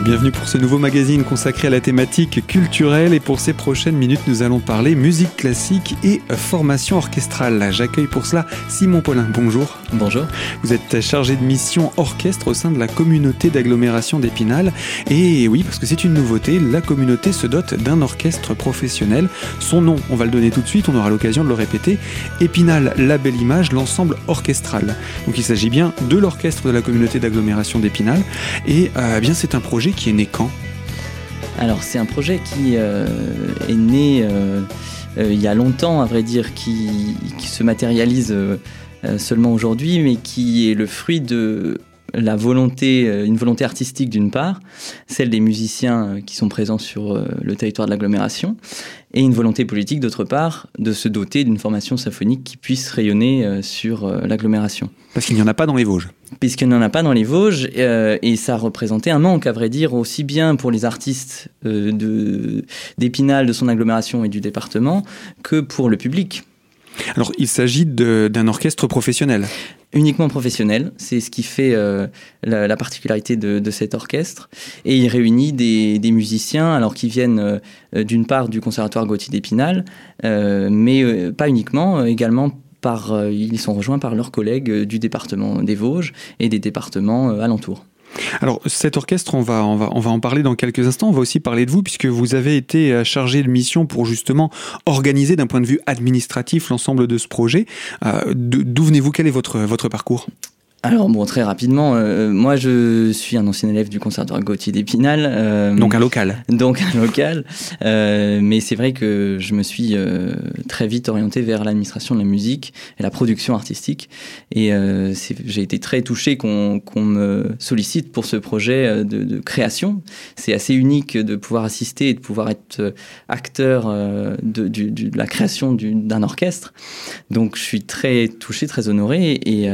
et bienvenue pour ce nouveau magazine consacré à la thématique culturelle. Et pour ces prochaines minutes, nous allons parler musique classique et formation orchestrale. J'accueille pour cela Simon Paulin. Bonjour. Bonjour. Vous êtes chargé de mission orchestre au sein de la communauté d'agglomération d'Épinal. Et oui, parce que c'est une nouveauté, la communauté se dote d'un orchestre professionnel. Son nom, on va le donner tout de suite, on aura l'occasion de le répéter. Épinal, la belle image, l'ensemble orchestral. Donc il s'agit bien de l'orchestre de la communauté d'agglomération d'Épinal. Et euh, bien c'est un projet qui est né quand? Alors c'est un projet qui euh, est né euh, il y a longtemps, à vrai dire, qui se matérialise seulement aujourd'hui, mais qui est le fruit de la volonté, euh, une volonté artistique d'une part, celle des musiciens euh, qui sont présents sur euh, le territoire de l'agglomération, et une volonté politique d'autre part de se doter d'une formation symphonique qui puisse rayonner sur l'agglomération. Parce qu'il n'y en a pas dans les Vosges. Puisqu'il n'y en a pas dans les Vosges, et ça représentait un manque, à vrai dire, aussi bien pour les artistes d'Épinal, de son agglomération et du département, que pour le public. Alors, il s'agit d'un orchestre professionnel uniquement professionnel. C'est ce qui fait euh, la, particularité de, cet orchestre. Et il réunit des, musiciens, alors qui viennent euh, d'une part du Conservatoire Gauthier d'Épinal, euh, mais pas uniquement, également par, ils sont rejoints par leurs collègues du département des Vosges et des départements alentours. Alors cet orchestre, on va, en parler dans quelques instants. On va aussi parler de vous puisque vous avez été euh, chargé de mission pour justement organiser d'un point de vue administratif l'ensemble de ce projet. Euh, d'où venez-vous? Quel est votre parcours? Alors bon, très rapidement, euh, moi je suis un ancien élève du conservatoire Gauthier d'Épinal. Euh, donc un local. Donc un local. Euh, mais c'est vrai que je me suis très vite orienté vers l'administration de la musique et la production artistique. Et j'ai été très touché qu'on me sollicite pour ce projet de, de création. C'est assez unique de pouvoir assister et de pouvoir être acteur de, de la création d'un orchestre. Donc je suis très touché, très honoré et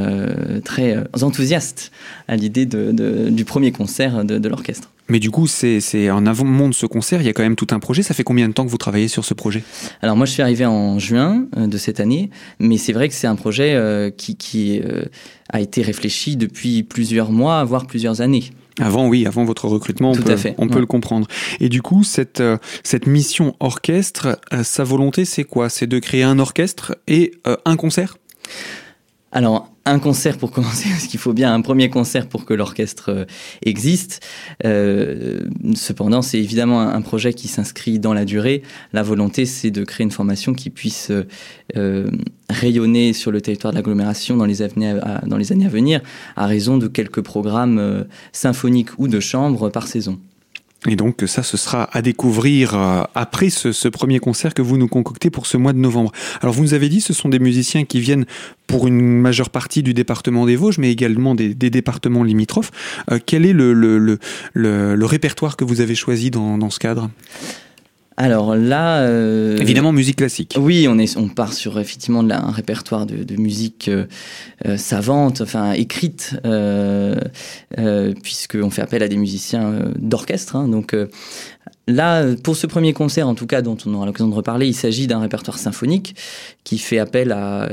très euh, enthousiastes à l'idée du premier concert de, l'orchestre. Mais du coup, c'est en avant de ce concert, il y a quand même tout un projet. Ça fait combien de temps que vous travaillez sur ce projet? Alors moi, je suis arrivé en juin euh, de cette année, mais c'est vrai que c'est un projet euh, qui, a été réfléchi depuis plusieurs mois, voire plusieurs années. Avant, oui, avant votre recrutement, on, peut, on peut le comprendre. Et du coup, cette, cette mission orchestre, sa volonté, c'est quoi? C'est de créer un orchestre et un concert? Alors, un concert pour commencer, parce qu'il faut bien un premier concert pour que l'orchestre euh, existe. Euh, cependant, c'est évidemment un, projet qui s'inscrit dans la durée. La volonté, c'est de créer une formation qui puisse euh, rayonner sur le territoire de l'agglomération dans, les dans les années à venir, à raison de quelques programmes symphoniques ou de chambre par saison. Et donc ça, ce sera à découvrir euh, après ce, premier concert que vous nous concoctez pour ce mois de novembre. Alors vous nous avez dit, ce sont des musiciens qui viennent pour une majeure partie du département des Vosges, mais également des, départements limitrophes. Euh, quel est le, le, répertoire que vous avez choisi dans, dans ce cadre? Alors là, euh, évidemment musique classique. Oui, on est, on part sur effectivement de un répertoire de, de musique euh, euh, savante, enfin écrite, euh, euh, puisqu'on fait appel à des musiciens d'orchestre. Hein, donc Là, pour ce premier concert, en tout cas, dont on aura l'occasion de reparler, il s'agit d'un répertoire symphonique qui fait appel à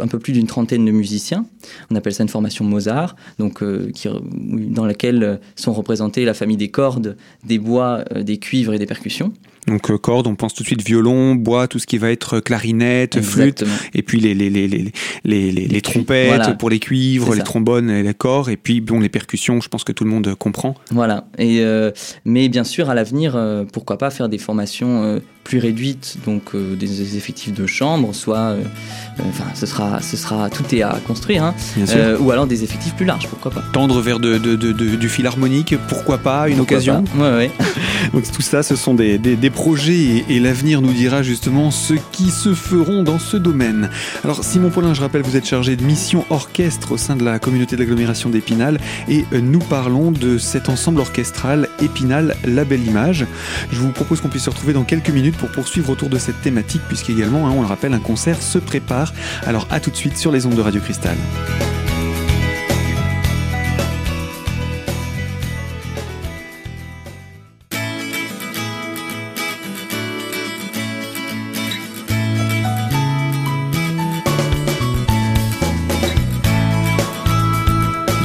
un peu plus d'une trentaine de musiciens. On appelle ça une formation Mozart, donc qui, dans laquelle sont représentés la famille des cordes, des bois, des cuivres et des percussions. Donc euh, cordes, on pense tout de suite violon, bois, tout ce qui va être clarinette, flûte, et puis les, les, les, les, les, trompettes pour les cuivres, les trombones et les corps, et puis bon, les percussions, je pense que tout le monde comprend. Voilà, et, euh, mais bien sûr, à l'avenir, euh, pourquoi pas faire des formations plus réduites, donc des effectifs de chambre, soit, enfin, ce sera, ce sera, tout est à construire, hein, ou alors des effectifs plus larges, pourquoi pas. Tendre vers de, de, de, du fil harmonique, pourquoi pas, une occasion Ouais, ouais. donc tout ça, ce sont des, des, des projet et, l'avenir nous dira justement ce qui se feront dans ce domaine. Alors Simon Paulin, je rappelle, vous êtes chargé de mission orchestre au sein de la communauté d'agglomération d'Épinal et euh, nous parlons de cet ensemble orchestral Épinal, la belle image. Je vous propose qu'on puisse se retrouver dans quelques minutes pour poursuivre autour de cette thématique puisqu'également, hein, on le rappelle, un concert se prépare. Alors à tout de suite sur les ondes de Radio Cristal.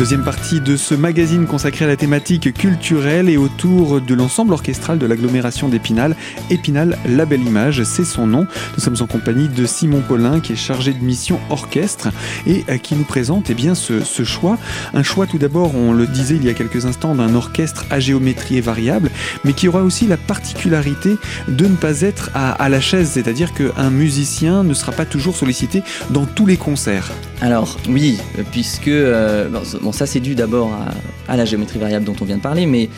Deuxième partie de ce magazine consacré à la thématique culturelle et autour de l'ensemble orchestral de l'agglomération d'Épinal. Épinal, la belle image, c'est son nom. Nous sommes en compagnie de Simon Paulin qui est chargé de mission orchestre et euh, qui nous présente eh bien, ce, choix. Un choix tout d'abord, on le disait il y a quelques instants, d'un orchestre à géométrie variable, mais qui aura aussi la particularité de ne pas être à, la chaise, c'est-à-dire qu'un musicien ne sera pas toujours sollicité dans tous les concerts. Alors oui, puisque euh, ça c'est dû d'abord à, la géométrie variable dont on vient de parler, mais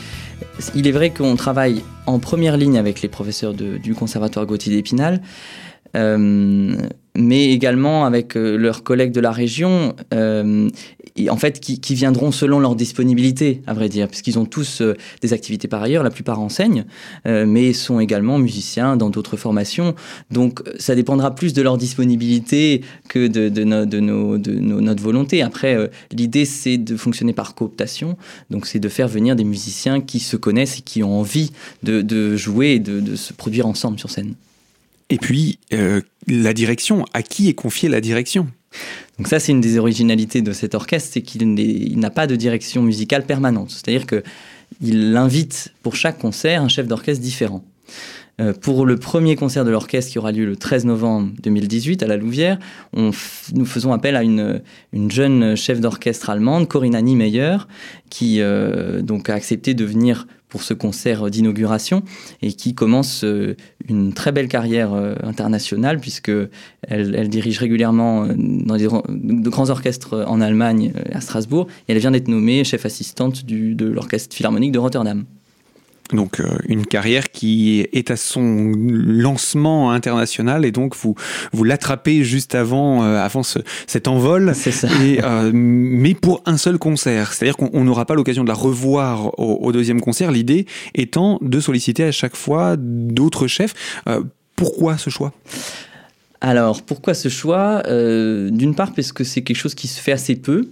il est vrai qu'on travaille en première ligne avec les professeurs du Conservatoire Gauthier d'Épinal. Euh, mais également avec euh, leurs collègues de la région, euh, en fait, qui, viendront selon leur disponibilité, à vrai dire, puisqu'ils ont tous euh, des activités par ailleurs, la plupart enseignent, mais sont également musiciens dans d'autres formations. Donc, ça dépendra plus de leur disponibilité que de, de, nos, de notre volonté. Après, l'idée, c'est de fonctionner par cooptation, donc c'est de faire venir des musiciens qui se connaissent et qui ont envie de, jouer et de se produire ensemble sur scène. Et puis, euh, la direction, à qui est confiée la direction? Donc ça, c'est une des originalités de cet orchestre, c'est qu'il n'a pas de direction musicale permanente. C'est-à-dire qu'il invite pour chaque concert un chef d'orchestre différent. Euh, pour le premier concert de l'orchestre qui aura lieu le 13 novembre 2018 à la Louvière, nous faisons appel à une, jeune chef d'orchestre allemande, Corinna Niemeyer, qui euh, donc a accepté de venir pour ce concert d'inauguration et qui commence euh, une très belle carrière internationale puisque elle, dirige régulièrement dans de grands orchestres en Allemagne à Strasbourg et elle vient d'être nommée chef assistante de l'orchestre philharmonique de Rotterdam. Donc euh, une carrière qui est à son lancement international et donc vous vous l'attrapez juste avant euh, avant cet envol. Ça. Euh, mais pour un seul concert, c'est-à-dire qu'on n'aura pas l'occasion de la revoir au, deuxième concert. L'idée étant de solliciter à chaque fois d'autres chefs. pourquoi ce choix? Alors, pourquoi ce choix? Euh, D'une part, parce que c'est quelque chose qui se fait assez peu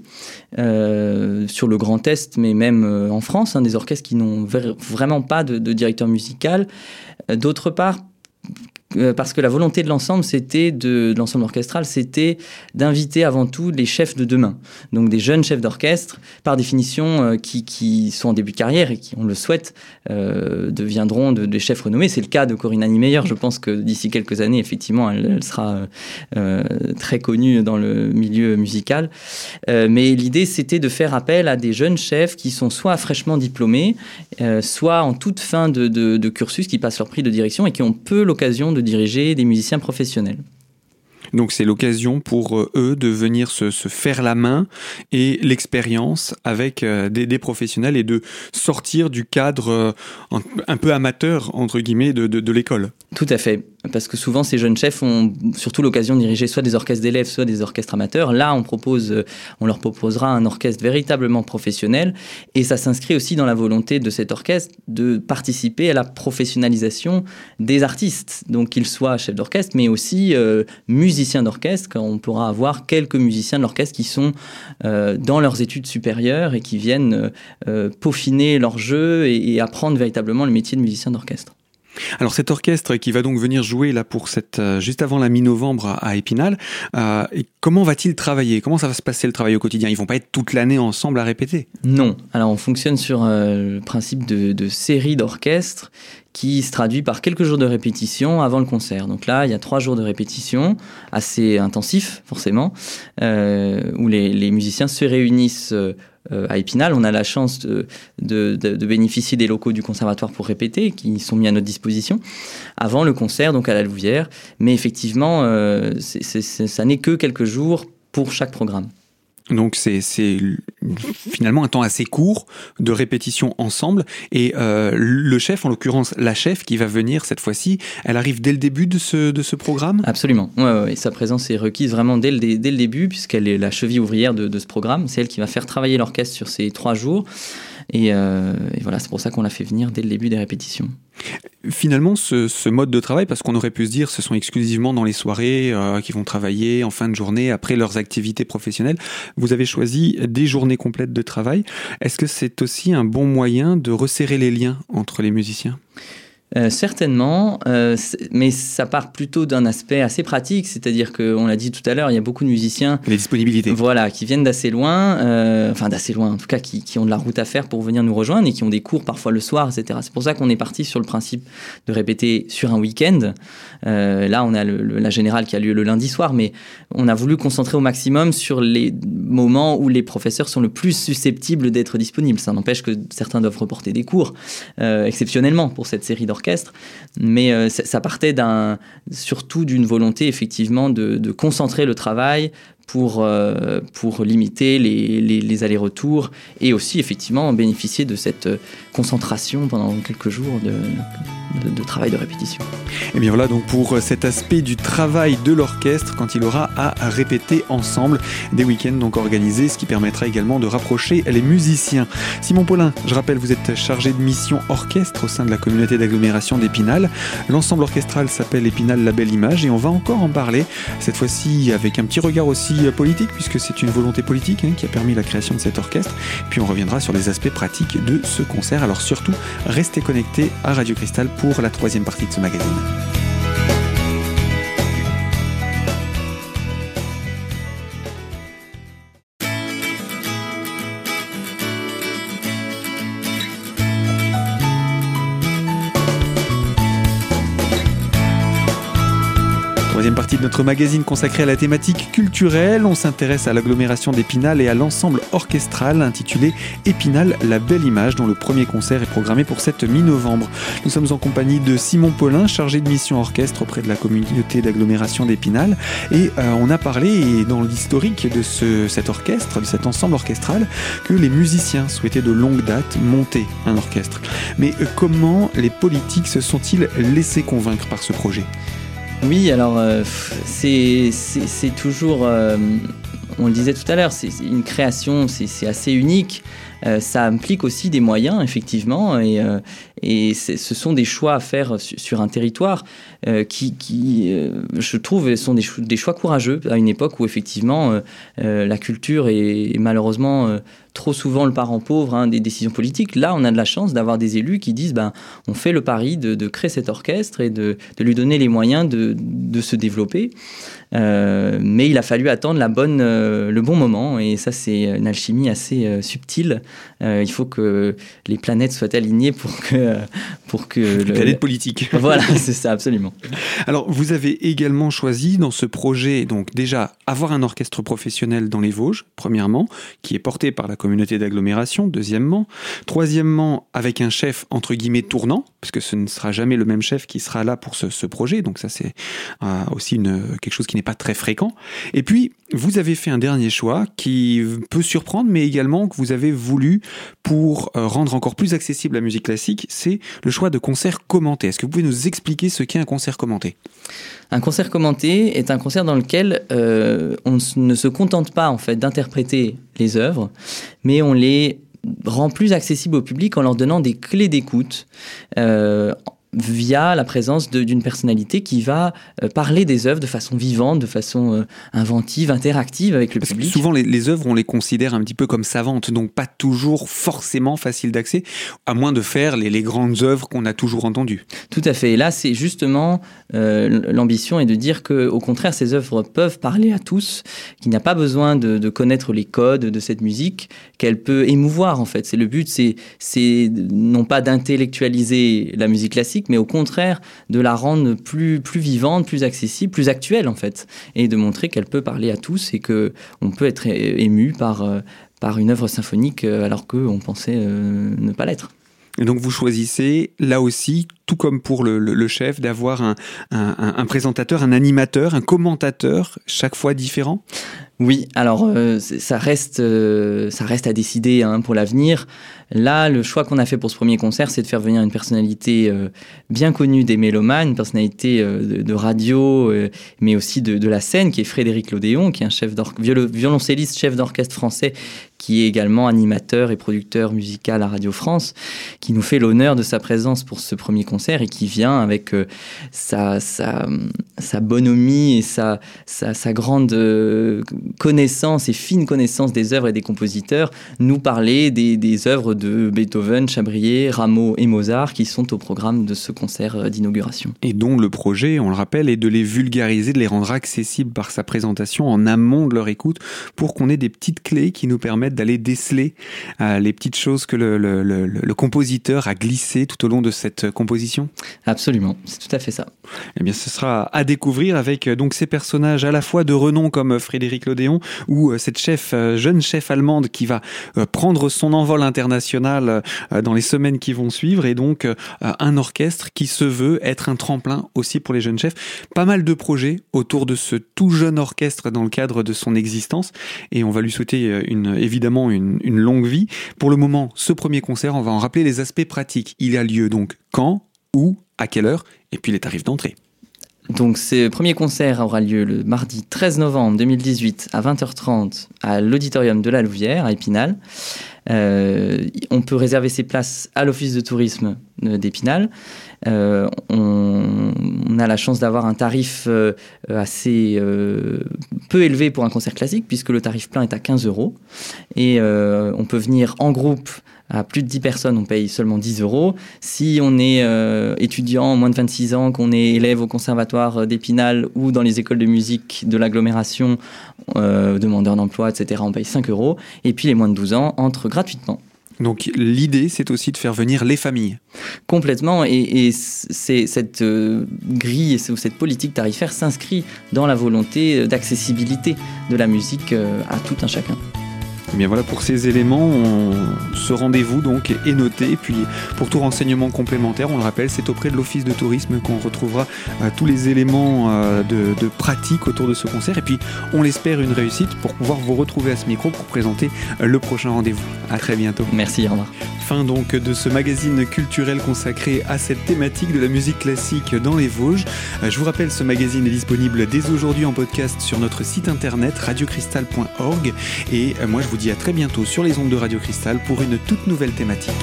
euh, sur le Grand Est, mais même euh, en France, hein, des orchestres qui n'ont vraiment pas de, directeur musical. D'autre part, parce que la volonté de l'ensemble, c'était de, l'ensemble orchestral, c'était d'inviter avant tout les chefs de demain. Donc des jeunes chefs d'orchestre, par définition, euh, qui, qui, sont en début de carrière et qui, on le souhaite, euh, deviendront des chefs renommés. C'est le cas de Corinne Meyer. Je pense que d'ici quelques années, effectivement, elle, sera très connue dans le milieu musical. mais l'idée, c'était de faire appel à des jeunes chefs qui sont soit fraîchement diplômés, soit en toute fin de, de, de cursus, qui passent leur prix de direction et qui ont peu l'occasion de diriger des musiciens professionnels. Donc c'est l'occasion pour euh, eux de venir se, faire la main et l'expérience avec euh, des, professionnels et de sortir du cadre euh, un peu amateur, entre guillemets, de l'école. Tout à fait parce que souvent ces jeunes chefs ont surtout l'occasion de diriger soit des orchestres d'élèves, soit des orchestres amateurs. Là, on propose, euh, on leur proposera un orchestre véritablement professionnel, et ça s'inscrit aussi dans la volonté de cet orchestre de participer à la professionnalisation des artistes, donc qu'ils soient chefs d'orchestre, mais aussi euh, musiciens d'orchestre. On pourra avoir quelques musiciens de l'orchestre qui sont euh, dans leurs études supérieures et qui viennent peaufiner leur jeu et apprendre véritablement le métier de musicien d'orchestre. Alors cet orchestre qui va donc venir jouer là pour cette euh, juste avant la mi-novembre à, Épinal, euh, comment va-t-il travailler? Comment ça va se passer le travail au quotidien? Ils vont pas être toute l'année ensemble à répéter? Non. Alors on fonctionne sur euh, le principe de, série d'orchestres qui se traduit par quelques jours de répétition avant le concert. Donc là, il y a trois jours de répétition, assez intensifs forcément, où les, les, musiciens se réunissent euh, à Épinal. On a la chance de, bénéficier des locaux du conservatoire pour répéter, qui sont mis à notre disposition, avant le concert, donc à la Louvière. Mais effectivement, euh, ça n'est que quelques jours pour chaque programme. Donc c'est finalement un temps assez court de répétition ensemble. Et euh, le chef, en l'occurrence la chef qui va venir cette fois-ci, elle arrive dès le début de ce, de ce programme? Absolument. Ouais, Sa présence est requise vraiment dès le, dès le début puisqu'elle est la cheville ouvrière de, ce programme. C'est elle qui va faire travailler l'orchestre sur ces trois jours. Euh, et, voilà, c'est pour ça qu'on l'a fait venir dès le début des répétitions. Finalement, ce, mode de travail, parce qu'on aurait pu se dire ce sont exclusivement dans les soirées euh, qui vont travailler en fin de journée après leurs activités professionnelles, vous avez choisi des journées complètes de travail. Est-ce que c'est aussi un bon moyen de resserrer les liens entre les musiciens? Euh, certainement, euh, mais ça part plutôt d'un aspect assez pratique, c'est-à-dire qu'on l'a dit tout à l'heure, il y a beaucoup de musiciens. Les disponibilités. Voilà, qui viennent d'assez loin, euh, enfin d'assez loin en tout cas, qui, qui, ont de la route à faire pour venir nous rejoindre et qui ont des cours parfois le soir, etc. C'est pour ça qu'on est parti sur le principe de répéter sur un week-end. là, on a le, la générale qui a lieu le lundi soir, mais on a voulu concentrer au maximum sur les moments où les professeurs sont le plus susceptibles d'être disponibles. Ça n'empêche que certains doivent reporter des cours, exceptionnellement pour cette série d'orchestres mais euh, ça partait surtout d'une volonté effectivement de, concentrer le travail pour, euh, pour limiter les, les, allers-retours et aussi effectivement bénéficier de cette concentration pendant quelques jours de, de, de, travail de répétition. Et bien voilà donc pour cet aspect du travail de l'orchestre quand il aura à répéter ensemble des week-ends donc organisés, ce qui permettra également de rapprocher les musiciens. Simon Paulin, je rappelle, vous êtes chargé de mission orchestre au sein de la communauté d'agglomération d'Épinal. L'ensemble orchestral s'appelle Épinal La Belle Image et on va encore en parler, cette fois-ci avec un petit regard aussi politique puisque c'est une volonté politique hein, qui a permis la création de cet orchestre. Puis on reviendra sur les aspects pratiques de ce concert. Alors surtout, restez connectés à Radio Cristal pour la troisième partie de ce magazine. Partie de notre magazine consacrée à la thématique culturelle, on s'intéresse à l'agglomération d'Épinal et à l'ensemble orchestral intitulé Épinal, la belle image, dont le premier concert est programmé pour cette mi-novembre. Nous sommes en compagnie de Simon Paulin, chargé de mission orchestre auprès de la communauté d'agglomération d'Épinal, et euh, on a parlé dans l'historique de ce, cet orchestre, de cet ensemble orchestral, que les musiciens souhaitaient de longue date monter un orchestre. Mais euh, comment les politiques se sont-ils laissés convaincre par ce projet? Oui, alors euh, c'est toujours, euh, on le disait tout à l'heure, c'est une création, c'est assez unique. Euh, ça implique aussi des moyens, effectivement, et, euh, ce sont des choix à faire sur, un territoire euh, qui, je trouve, sont des, cho des, choix courageux à une époque où, effectivement, la culture est, malheureusement trop souvent le parent pauvre hein, des décisions politiques. Là, on a de la chance d'avoir des élus qui disent ben, on fait le pari de, créer cet orchestre et de, lui donner les moyens de, se développer. Mais il a fallu attendre la bonne, le bon moment et ça, c'est une alchimie assez subtile. Il faut que les planètes soient alignées pour que. Pour que les le... planètes politiques. Voilà, c'est ça, absolument. Alors, vous avez également choisi dans ce projet, donc déjà, avoir un orchestre professionnel dans les Vosges, premièrement, qui est porté par la communauté d'agglomération, deuxièmement. Troisièmement, avec un chef entre guillemets tournant, puisque ce ne sera jamais le même chef qui sera là pour ce, ce projet. Donc ça, c'est euh, aussi une, quelque chose qui n'est pas très fréquent. Et puis, vous avez fait un dernier choix qui peut surprendre, mais également que vous avez voulu pour euh, rendre encore plus accessible la musique classique, c'est le choix de concerts commentés. Est-ce que vous pouvez nous expliquer ce qu'est un concert commenté? Un concert commenté est un concert dans lequel euh, on ne se contente pas en fait d'interpréter les œuvres, mais on les rend plus accessibles au public en leur donnant des clés d'écoute. Euh, via la présence d'une personnalité qui va euh, parler des œuvres de façon vivante, de façon euh, inventive, interactive avec le Parce public. souvent, les, les, œuvres, on les considère un petit peu comme savantes, donc pas toujours forcément facile d'accès, à moins de faire les, les grandes œuvres qu'on a toujours entendues. Tout à fait. Et là, c'est justement euh, l'ambition est de dire que, au contraire, ces œuvres peuvent parler à tous, qu'il n'y a pas besoin de, de, connaître les codes de cette musique, qu'elle peut émouvoir en fait. C'est le but, c'est non pas d'intellectualiser la musique classique mais au contraire de la rendre plus, plus vivante, plus accessible, plus actuelle en fait, et de montrer qu'elle peut parler à tous et que on peut être ému par, euh, par une œuvre symphonique euh, alors qu'on pensait euh, ne pas l'être. Et donc vous choisissez là aussi, tout comme pour le, le, le chef, d'avoir un, un, un, présentateur, un animateur, un commentateur, chaque fois différent? Oui, alors euh, ça, reste, euh, ça reste à décider hein, pour l'avenir. Là, le choix qu'on a fait pour ce premier concert, c'est de faire venir une personnalité euh, bien connue des mélomanes, une personnalité euh, de, radio, euh, mais aussi de, la scène, qui est Frédéric Lodéon, qui est un chef viol violoncelliste, chef d'orchestre français, qui est également animateur et producteur musical à Radio France, qui nous fait l'honneur de sa présence pour ce premier concert et qui vient avec sa, bonhomie et sa, grande connaissance et fine connaissance des œuvres et des compositeurs nous parler des œuvres de Beethoven, Chabrier, Rameau et Mozart qui sont au programme de ce concert euh, d'inauguration. Et dont le projet, on le rappelle, est de les vulgariser, de les rendre accessibles par sa présentation en amont de leur écoute pour qu'on ait des petites clés qui nous permettent d'aller déceler euh, les petites choses que le, le, le, le, compositeur a glissées tout au long de cette composition Absolument, c'est tout à fait ça. Eh bien, ce sera à découvrir avec euh, donc ces personnages à la fois de renom comme Frédéric Lodéon ou cette chef, jeune chef allemande qui va prendre son envol international dans les semaines qui vont suivre et donc un orchestre qui se veut être un tremplin aussi pour les jeunes chefs. Pas mal de projets autour de ce tout jeune orchestre dans le cadre de son existence et on va lui souhaiter euh, évidemment une, une longue vie. Pour le moment, ce premier concert, on va en rappeler les aspects pratiques. Il a lieu donc quand, où, à quelle heure et puis les tarifs d'entrée. Donc ce premier concert aura lieu le mardi 13 novembre 2018 à 20h30 à l'auditorium de la Louvière à Épinal. Euh, on peut réserver ses places à l'office de tourisme d'Épinal. Euh, on, a la chance d'avoir un tarif euh, assez peu élevé pour un concert classique puisque le tarif plein est à 15 euros. Et on peut venir en groupe à plus de 10 personnes, on paye seulement 10 euros. Si on est euh, étudiant, moins de 26 ans, qu'on est élève au conservatoire d'Épinal ou dans les écoles de musique de l'agglomération, euh, demandeur d'emploi, etc., on paye 5 euros. Et puis les moins de 12 ans entrent gratuitement. Donc l'idée, c'est aussi de faire venir les familles. Complètement, et, c'est cette euh, grille ou cette politique tarifaire s'inscrit dans la volonté d'accessibilité de la musique à tout un chacun. Et eh bien voilà pour ces éléments, ce rendez-vous donc est noté. Et puis pour tout renseignement complémentaire, on le rappelle, c'est auprès de l'office de tourisme qu'on retrouvera euh, tous les éléments euh, de, de, pratique autour de ce concert. Et puis on l'espère une réussite pour pouvoir vous retrouver à ce micro pour présenter euh, le prochain rendez-vous. À très bientôt. Merci, au revoir. Fin donc de ce magazine culturel consacré à cette thématique de la musique classique dans les Vosges. Je vous rappelle, ce magazine est disponible dès aujourd'hui en podcast sur notre site internet radiocristal.org. Et moi je vous dis à très bientôt sur les ondes de Radio Cristal pour une toute nouvelle thématique.